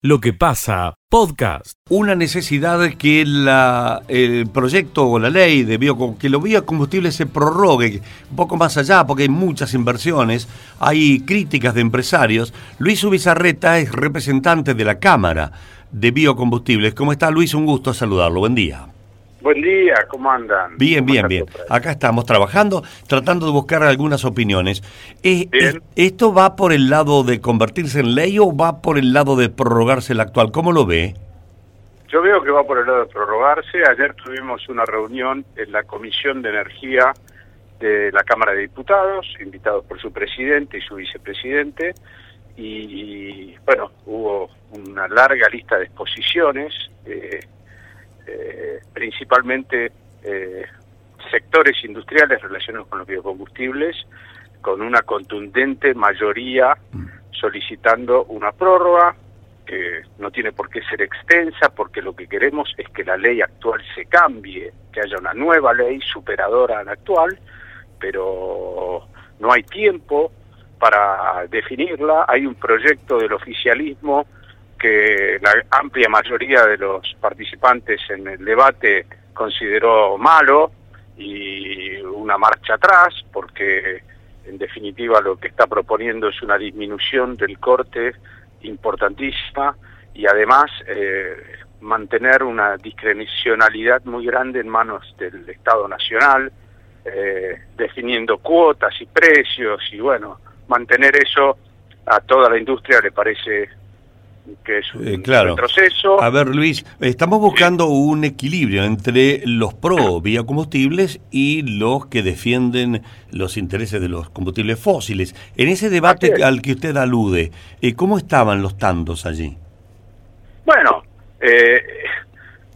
Lo que pasa, podcast. Una necesidad que la, el proyecto o la ley de bio, que los biocombustibles se prorrogue un poco más allá, porque hay muchas inversiones, hay críticas de empresarios. Luis Ubizarreta es representante de la Cámara de Biocombustibles. ¿Cómo está Luis? Un gusto saludarlo. Buen día. Buen día, ¿cómo andan? Bien, bien, bien. Acá estamos trabajando, tratando de buscar algunas opiniones. Eh, ¿Esto va por el lado de convertirse en ley o va por el lado de prorrogarse el actual? ¿Cómo lo ve? Yo veo que va por el lado de prorrogarse. Ayer tuvimos una reunión en la Comisión de Energía de la Cámara de Diputados, invitados por su presidente y su vicepresidente, y, bueno, hubo una larga lista de exposiciones. Eh, eh, principalmente eh, sectores industriales relacionados con los biocombustibles, con una contundente mayoría solicitando una prórroga que no tiene por qué ser extensa porque lo que queremos es que la ley actual se cambie, que haya una nueva ley superadora a la actual, pero no hay tiempo para definirla, hay un proyecto del oficialismo que la amplia mayoría de los participantes en el debate consideró malo y una marcha atrás, porque en definitiva lo que está proponiendo es una disminución del corte importantísima y además eh, mantener una discrecionalidad muy grande en manos del Estado Nacional, eh, definiendo cuotas y precios y bueno, mantener eso a toda la industria le parece que es un eh, claro. retroceso. A ver, Luis, estamos buscando un equilibrio entre los pro biocombustibles y los que defienden los intereses de los combustibles fósiles. En ese debate al que usted alude, eh, ¿cómo estaban los tantos allí? Bueno, eh,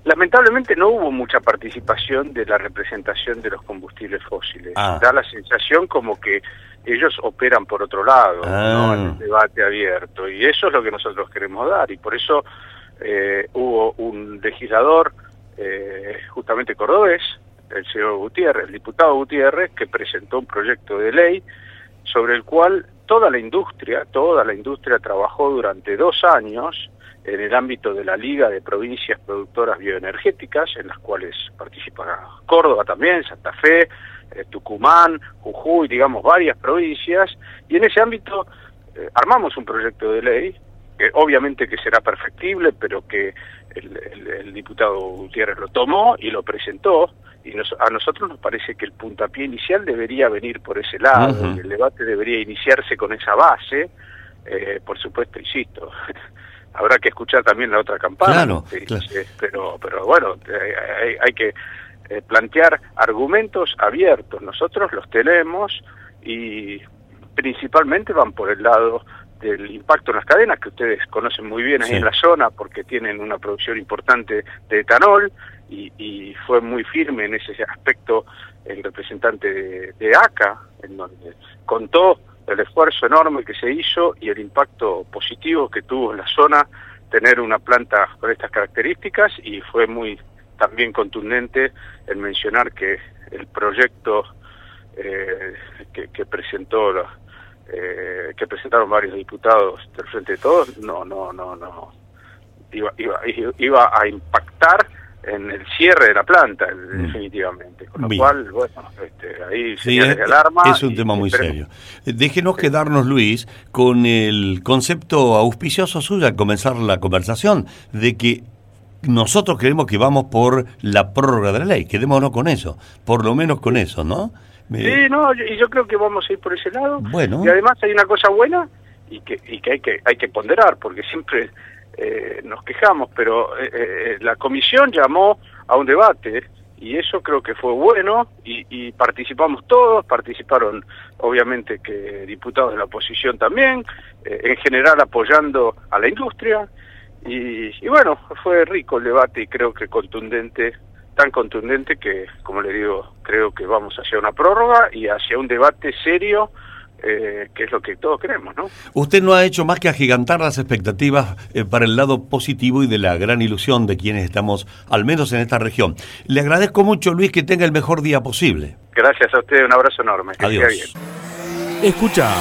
lamentablemente no hubo mucha participación de la representación de los combustibles fósiles. Ah. Da la sensación como que ellos operan por otro lado, ¿no? en el ah. debate abierto, y eso es lo que nosotros queremos dar, y por eso eh, hubo un legislador, eh, justamente cordobés, el señor Gutiérrez, el diputado Gutiérrez, que presentó un proyecto de ley sobre el cual toda la industria, toda la industria trabajó durante dos años en el ámbito de la Liga de Provincias Productoras Bioenergéticas, en las cuales participa Córdoba también, Santa Fe, eh, Tucumán, Jujuy, digamos, varias provincias, y en ese ámbito eh, armamos un proyecto de ley, que obviamente que será perfectible, pero que el, diputado Gutiérrez lo tomó y lo presentó, y a nosotros nos parece que el puntapié inicial debería venir por ese lado, el debate debería iniciarse con esa base, eh, por supuesto, insisto, habrá que escuchar también la otra campana, pero pero bueno, hay que eh, plantear argumentos abiertos. Nosotros los tenemos y principalmente van por el lado del impacto en las cadenas, que ustedes conocen muy bien ahí en la zona porque tienen una producción importante de etanol y, fue muy firme en ese aspecto el representante de, ACA, en donde contó el esfuerzo enorme que se hizo y el impacto positivo que tuvo en la zona tener una planta con estas características y fue muy también contundente en mencionar que el proyecto eh, que, presentó eh, que presentaron varios diputados del Frente de Todos no no no no iba iba iba a impactar en el cierre de la planta, mm. definitivamente. Con lo cual, bueno, este, ahí sí, es, de alarma. Es un tema muy serio. Déjenos quedarnos, Luis, con el concepto auspicioso suyo al comenzar la conversación, de que nosotros creemos que vamos por la prórroga de la ley, quedémonos con eso, por lo menos con eso, ¿no? Sí, no, y yo creo que vamos a ir por ese lado. Bueno. Y además hay una cosa buena y que, y que hay que hay que ponderar, porque siempre eh, nos quejamos, pero eh, eh, la comisión llamó a un debate y eso creo que fue bueno y, y, participamos todos, participaron obviamente que diputados de la oposición también, en general apoyando a la industria y, bueno, fue rico el debate y creo que contundente, tan contundente que, como le digo, creo que vamos hacia una prórroga y hacia un debate serio eh, que es lo que todos queremos, ¿no? Usted no ha hecho más que agigantar las expectativas eh, para el lado positivo y de la gran ilusión de quienes estamos, al menos en esta región. Le agradezco mucho, Luis, que tenga el mejor día posible. Gracias a usted, un abrazo enorme. Adiós. Escucha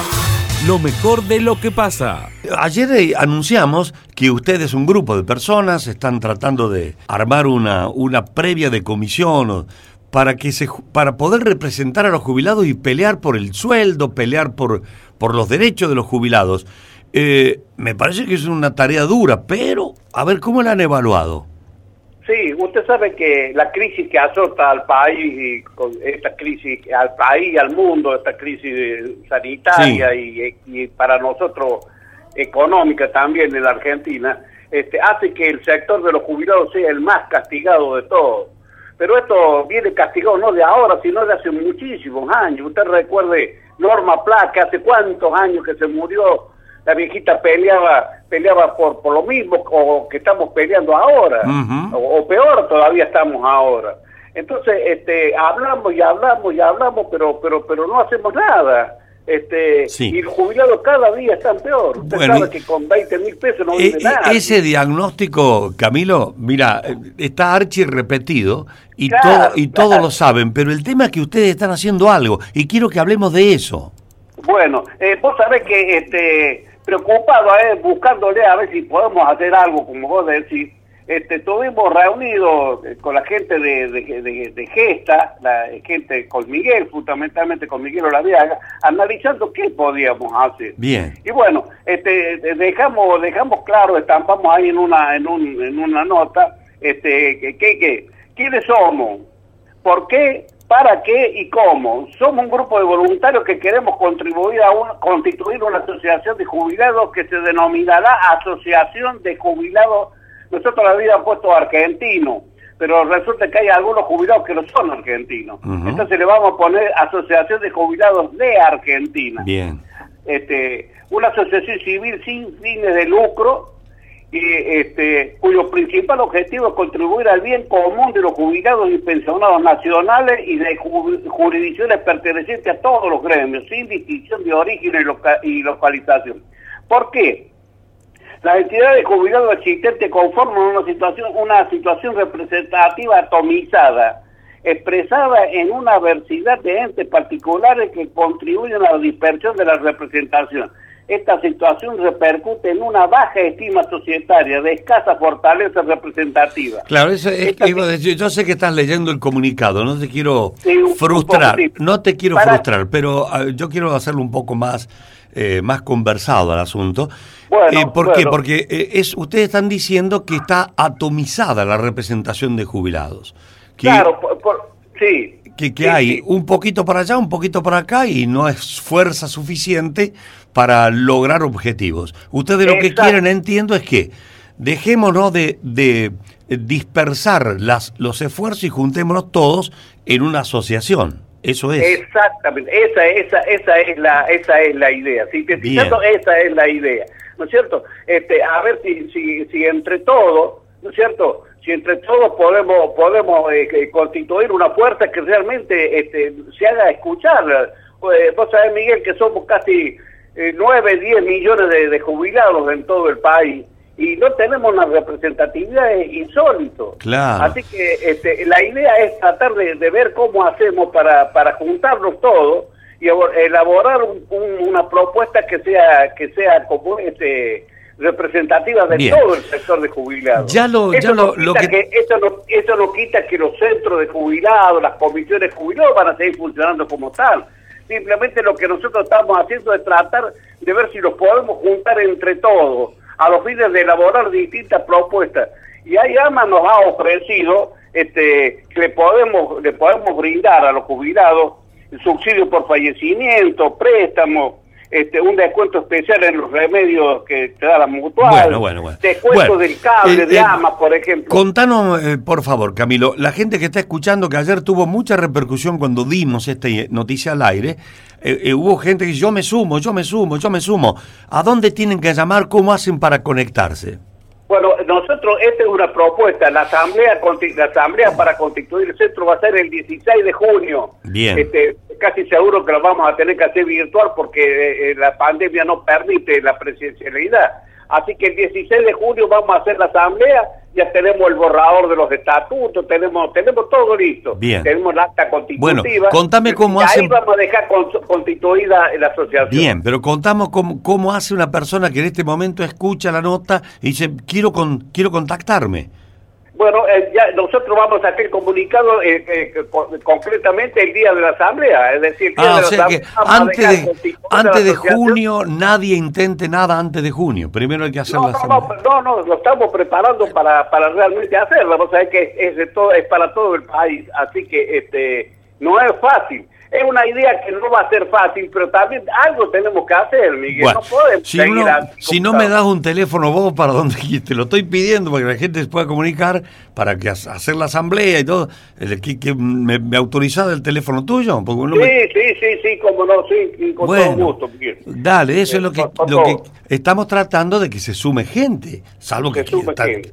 lo mejor de lo que pasa. Ayer eh, anunciamos que ustedes, un grupo de personas, están tratando de armar una, una previa de comisión para, que se, para poder representar a los jubilados y pelear por el sueldo, pelear por, por los derechos de los jubilados. Eh, me parece que es una tarea dura, pero a ver cómo la han evaluado. Sí, usted sabe que la crisis que azota al país, y con esta crisis al país, al mundo, esta crisis sanitaria y, para nosotros económica también en la Argentina, este, hace que el sector de los jubilados sea el más castigado de todos. Pero esto viene castigado no de ahora, sino de hace muchísimos años. Usted recuerde Norma Placa, hace cuántos años que se murió la viejita peleaba peleaba por, por lo mismo o que estamos peleando ahora, o, peor todavía estamos ahora. Entonces, este, hablamos y hablamos y hablamos, pero pero pero no hacemos nada. Este, Y el jubilado cada día está peor. Usted sabe que con 20 mil pesos no vive e, e, nada. Ese diagnóstico, Camilo, mira, está archi repetido y, todo, y todos lo saben, pero el tema es que ustedes están haciendo algo y quiero que hablemos de eso. Bueno, eh, vos sabés que este, preocupado, eh, buscándole a ver si podemos hacer algo, como vos decís. Este, estuvimos reunidos eh, con la gente de, de, Gesta, la gente con Miguel, fundamentalmente con Miguel Olaviaga, analizando qué podíamos hacer. Bien. Y bueno, este, dejamos dejamos claro, estampamos ahí en una en, un, en una nota, este, que, que, quiénes somos, por qué ¿Para qué y cómo? Somos un grupo de voluntarios que queremos contribuir a constituir una asociación de jubilados que se denominará Asociación de Jubilados. Nosotros la habíamos puesto argentino, pero resulta que hay algunos jubilados que no son argentinos. Entonces le vamos a poner Asociación de Jubilados de Argentina. Bien. Este, una asociación civil sin fines de lucro y, este, cuyo principal objetivo es contribuir al bien común de los jubilados y pensionados nacionales y de jurisdicciones pertenecientes a todos los gremios, sin distinción de origen y, localización. ¿Por qué? Las entidades de jubilados existentes conforman una situación, una situación representativa atomizada, expresada en una diversidad de entes particulares que contribuyen a la dispersión de la representación esta situación repercute en una baja estima societaria de escasa fortaleza representativa. Claro, eso es que iba a decir, yo sé que estás leyendo el comunicado, no te quiero frustrar, no te quiero frustrar, pero ah, yo quiero hacerlo un poco más eh, más conversado al asunto. Eh, ¿Por qué? Porque eh, es, ustedes están diciendo que está atomizada la representación de jubilados. claro, sí. Que, que hay un poquito para allá, un poquito para acá y no es fuerza suficiente para lograr objetivos. Ustedes lo que quieren, entiendo, es que dejémonos de, de dispersar las, los esfuerzos y juntémonos todos en una asociación. Eso es. Exactamente, esa, esa, esa es la, esa es la idea. Sintetizando, esa es la idea. ¿No es cierto? Este, a ver si, si, si entre todos, ¿no es cierto? Si entre todos podemos, podemos eh, constituir una fuerza que realmente este, se haga escuchar. Pues, vos sabés, Miguel, que somos casi eh, 9, 10 millones de, jubilados en todo el país y no tenemos una representatividad insólito. Claro. Así que este, la idea es tratar de, ver cómo hacemos para, para juntarnos todos y elaborar una propuesta que sea que sea como este representativa de todo el sector de jubilados. Ya lo, ya lo, que... eso, no, eso no quita que los centros de jubilados, las comisiones de jubilados van a seguir funcionando como tal Simplemente lo que nosotros estamos haciendo es tratar de ver si los podemos juntar entre todos a los fines de elaborar distintas propuestas. Y ahí AMA nos ha ofrecido este, que le podemos, le podemos brindar a los jubilados subsidio por fallecimiento, préstamos, este, un descuento especial en los remedios que te da la mutual, bueno, bueno, bueno. descuento del cable, eh, de eh, AMA, por ejemplo. Contanos, eh, por favor, Camilo, la gente que está escuchando, que ayer tuvo mucha repercusión cuando dimos esta noticia al aire, hubo gente que dice, yo me sumo, yo me sumo, yo me sumo. ¿A dónde tienen que llamar? ¿Cómo hacen para conectarse? Nosotros, esta es una propuesta. La asamblea, la asamblea para constituir el centro va a ser el 16 de junio. Bien. Este, casi seguro que lo vamos a tener que hacer virtual porque eh, eh, la pandemia no permite la presencialidad. Así que el 16 de junio vamos a hacer la asamblea, ya tenemos el borrador de los estatutos, tenemos tenemos todo listo. Bien. Tenemos la acta constitutiva. Bueno, contame cómo y hace... Ahí vamos a dejar constituida la asociación. Bien, pero contamos cómo, cómo hace una persona que en este momento escucha la nota y dice, quiero, con, quiero contactarme. Bueno, eh, ya nosotros vamos a hacer comunicado eh, eh, concretamente el día de la asamblea, es decir, ah, o sea que antes de, antes de junio nadie intente nada antes de junio. Primero hay que hacer no, la no, no, no, lo estamos preparando para, para realmente hacerlo. Vamos a ver que es de todo, es para todo el país, así que este no es fácil es una idea que no va a ser fácil, pero también algo tenemos que hacer, Miguel. no podemos si, si no me das un teléfono vos para donde te lo estoy pidiendo para que la gente se pueda comunicar, para que hacer la asamblea y todo, que, que me, me el teléfono tuyo. sí, sí, sí, sí, como no, sí, con todo gusto. Miguel. Dale, eso es lo que, lo que estamos tratando de que se sume gente, salvo que,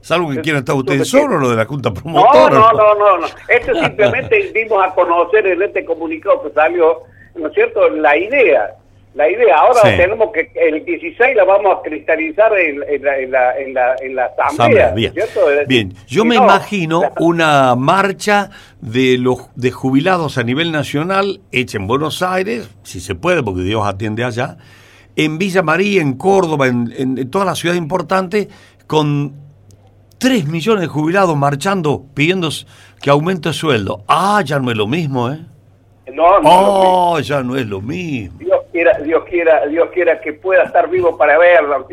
salvo que quieran estar ustedes solos, lo de la Junta Promotora. No, no, no, no, esto simplemente dimos a conocer en este comunicado salió, ¿no es cierto?, la idea. La idea, ahora tenemos que, el 16 la vamos a cristalizar en, la, en, la, en, la, asamblea. bien. bien, yo me imagino una marcha de los de jubilados a nivel nacional hecha en Buenos Aires, si se puede, porque Dios atiende allá, en Villa María, en Córdoba, en, en toda la ciudad importante, con 3 millones de jubilados marchando pidiendo que aumente el sueldo. Ah, ya no es lo mismo, ¿eh? No, no, oh, ya no es lo mismo. Dios quiera, Dios quiera, Dios quiera que pueda estar vivo para verlo.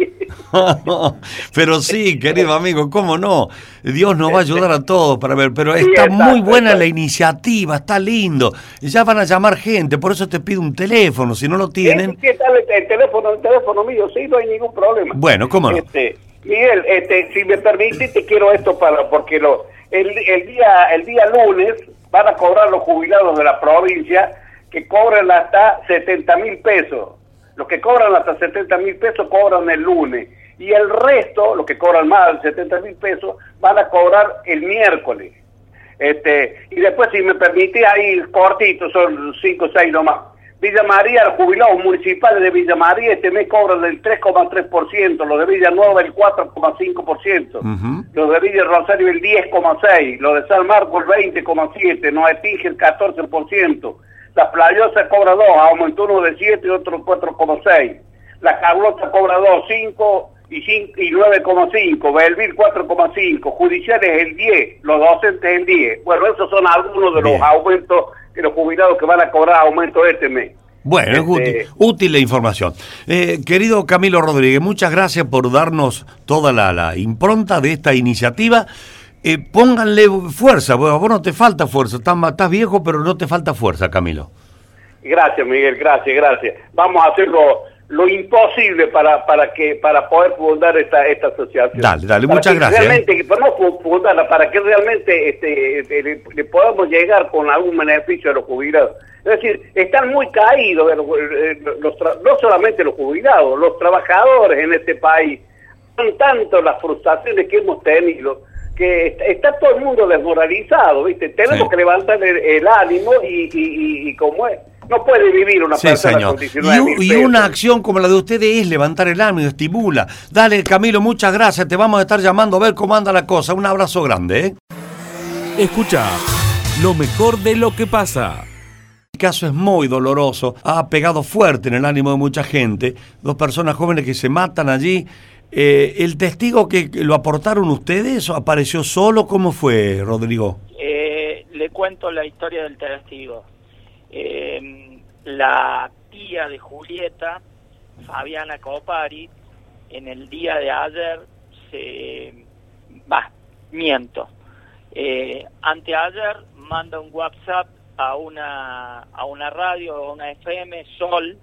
pero sí, querido amigo, cómo no. Dios nos va a ayudar a todos para ver. Pero está, muy buena la iniciativa, está lindo. Ya van a llamar gente, por eso te pido un teléfono. Si no lo tienen. ¿Qué tal el teléfono? El teléfono mío, sí, no hay ningún problema. Bueno, cómo no. Este, Miguel, este, si me permite, te quiero esto para porque lo el, el día el día lunes van a cobrar los jubilados de la provincia que cobran hasta 70 mil pesos. Los que cobran hasta 70 mil pesos cobran el lunes. Y el resto, los que cobran más de 70 mil pesos, van a cobrar el miércoles. Este, y después, si me permite, ahí cortito, son 5 o 6 nomás. Villa María, los jubilados municipales de Villa María este mes cobran del 3,3%, los de Villa Nueva el 4,5%, los de Villa Rosario el 10,6%, los de San Marcos el 20,7%, Noetige el 14%, la Playosa cobra 2, aumentó uno de 7 y otro 4,6%, la Carlota cobra 2, 5 y, y 9,5, Belville 4,5, Judiciales el 10, los docentes el 10. Bueno, esos son algunos de los aumentos los jubilados que van a cobrar aumento este mes. Bueno, es este, útil, la información. Eh, querido Camilo Rodríguez, muchas gracias por darnos toda la, impronta de esta iniciativa. Eh, pónganle fuerza, bueno, vos no te falta fuerza, estás, estás viejo, pero no te falta fuerza, Camilo. Gracias, Miguel, gracias, gracias. Vamos a hacerlo lo imposible para para que para poder fundar esta esta asociación. Dale, dale, muchas gracias. ¿eh? Realmente, podemos fundarla para que realmente este, este le, podamos llegar con algún beneficio a los jubilados. Es decir, están muy caídos eh, no solamente los jubilados, los trabajadores en este país. Son tanto las frustraciones que hemos tenido que está, todo el mundo desmoralizado, ¿viste? Tenemos que levantar el, ánimo y, y, y como es no puede vivir una persona con 19 y, y una acción como la de ustedes es levantar el ánimo, estimula. Dale, Camilo, muchas gracias. Te vamos a estar llamando a ver cómo anda la cosa. Un abrazo grande. ¿eh? Escucha lo mejor de lo que pasa. El caso es muy doloroso, ha pegado fuerte en el ánimo de mucha gente. Dos personas jóvenes que se matan allí. Eh, ¿El testigo que lo aportaron ustedes apareció solo? ¿Cómo fue, Rodrigo? Eh, le cuento la historia del testigo. Eh, la tía de Julieta, Fabiana Copari, en el día de ayer se... va, miento. Eh, anteayer manda un WhatsApp a una, a una radio, a una FM, Sol,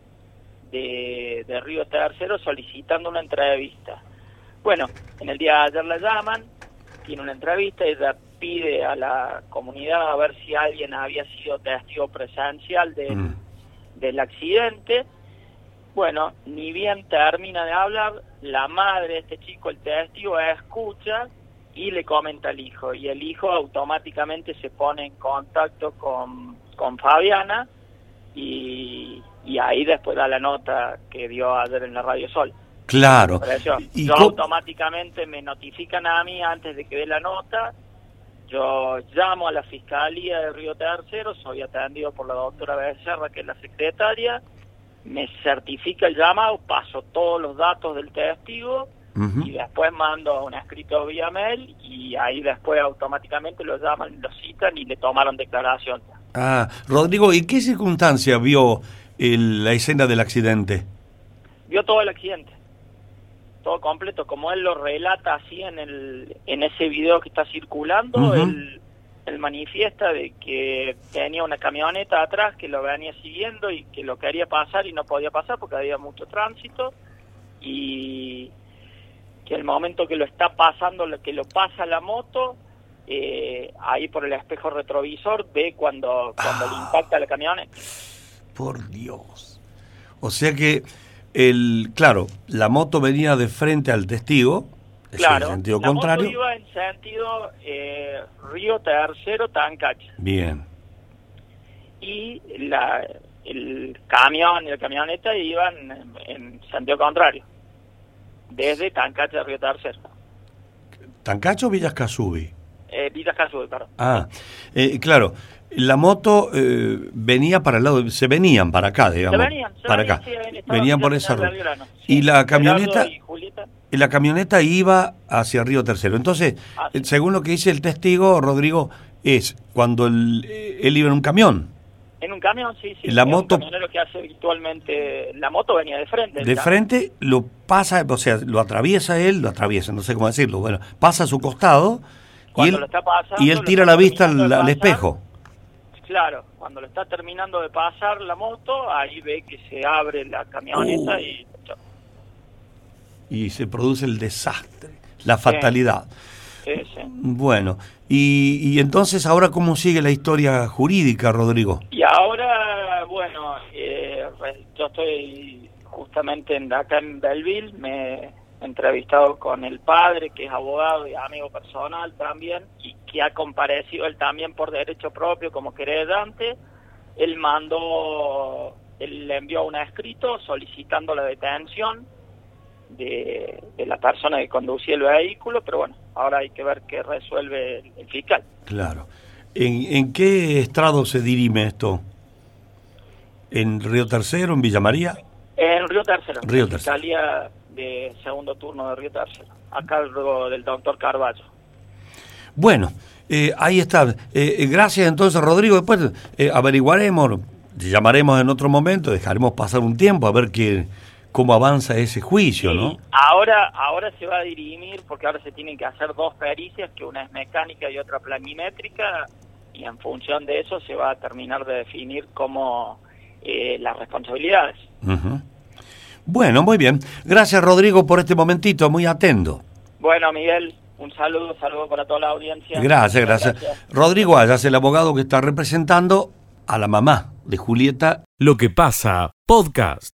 de, de Río Tercero, solicitando una entrevista. Bueno, en el día de ayer la llaman, tiene una entrevista, ella pide a la comunidad a ver si alguien había sido testigo presencial del, mm. del accidente. Bueno, ni bien termina de hablar, la madre de este chico, el testigo, escucha y le comenta al hijo. Y el hijo automáticamente se pone en contacto con, con Fabiana y, y ahí después da la nota que dio ayer en la Radio Sol. Claro. ¿Y yo automáticamente me notifican a mí antes de que dé la nota. Yo llamo a la Fiscalía de Río Tercero, soy atendido por la doctora Becerra, que es la secretaria, me certifica el llamado, paso todos los datos del testigo y después mando un escrito vía mail y ahí después automáticamente lo llaman, lo citan y le tomaron declaración. Ah, Rodrigo, ¿y qué circunstancia vio la escena del accidente? Vio todo el accidente, todo completo, como él lo relata así en, el, en ese video que está circulando, él, manifiesta de que tenía una camioneta atrás que lo venía siguiendo y que lo quería pasar y no podía pasar porque había mucho tránsito y que el momento que lo está pasando, que lo pasa la moto, eh, ahí por el espejo retrovisor ve cuando, cuando le impacta la camioneta. Por Dios. O sea que, el claro, la moto venía de frente al testigo, claro, en sentido contrario. Moto iba en sentido eh, Río Tercero, Tancache. Bien. Y la, el camión y la camioneta iban en sentido contrario desde Tancacho a Río Tercero. ¿Tancacho o Villas Casubi? Eh, Villas Casubi, perdón. Ah, eh, claro. La moto eh, venía para el lado, se venían para acá, digamos. Se venían, para acá. venían por esa ruta. y la camioneta y, la camioneta iba hacia Río Tercero. Entonces, ah, según lo que dice el testigo, Rodrigo, es cuando él iba en un camión. En un camión, sí, sí. La moto. Un que hace habitualmente. La moto venía de frente. De frente lo pasa, o sea, lo atraviesa él, lo atraviesa, no sé cómo decirlo. Bueno, pasa a su costado y él, y él tira la vista al, espejo. Claro, cuando lo está terminando de pasar la moto, ahí ve que se abre la camioneta y. Y se produce el desastre, la fatalidad. Bueno, y, entonces ahora cómo sigue la historia jurídica, Rodrigo? Y ahora, bueno, eh, yo estoy justamente en, acá en Belleville, me he entrevistado con el padre, que es abogado y amigo personal también, y que ha comparecido él también por derecho propio como querellante. Él mandó, él le envió un escrito solicitando la detención de, la persona que conducía el vehículo, pero bueno, ahora hay que ver qué resuelve el, fiscal. Claro. ¿En, qué estrado se dirime esto? ¿En Río Tercero, en Villa María? En Río Tercero. Río Tercero. Fiscalía de segundo turno de Río Tercero, a cargo del doctor Carballo. Bueno, eh, ahí está. Eh, eh, gracias entonces, Rodrigo. Después averiguaremos, llamaremos en otro momento, dejaremos pasar un tiempo a ver qué cómo avanza ese juicio, ¿no? Ahora, ahora se va a dirimir porque ahora se tienen que hacer dos pericias, que una es mecánica y otra planimétrica, y en función de eso se va a terminar de definir cómo eh, las responsabilidades. Bueno, muy bien. Gracias, Rodrigo, por este momentito, muy atento. Bueno, Miguel, un saludo, saludo para toda la audiencia. Gracias, gracias. Rodrigo Ayas, el abogado que está representando a la mamá de Julieta. Lo que pasa, podcast.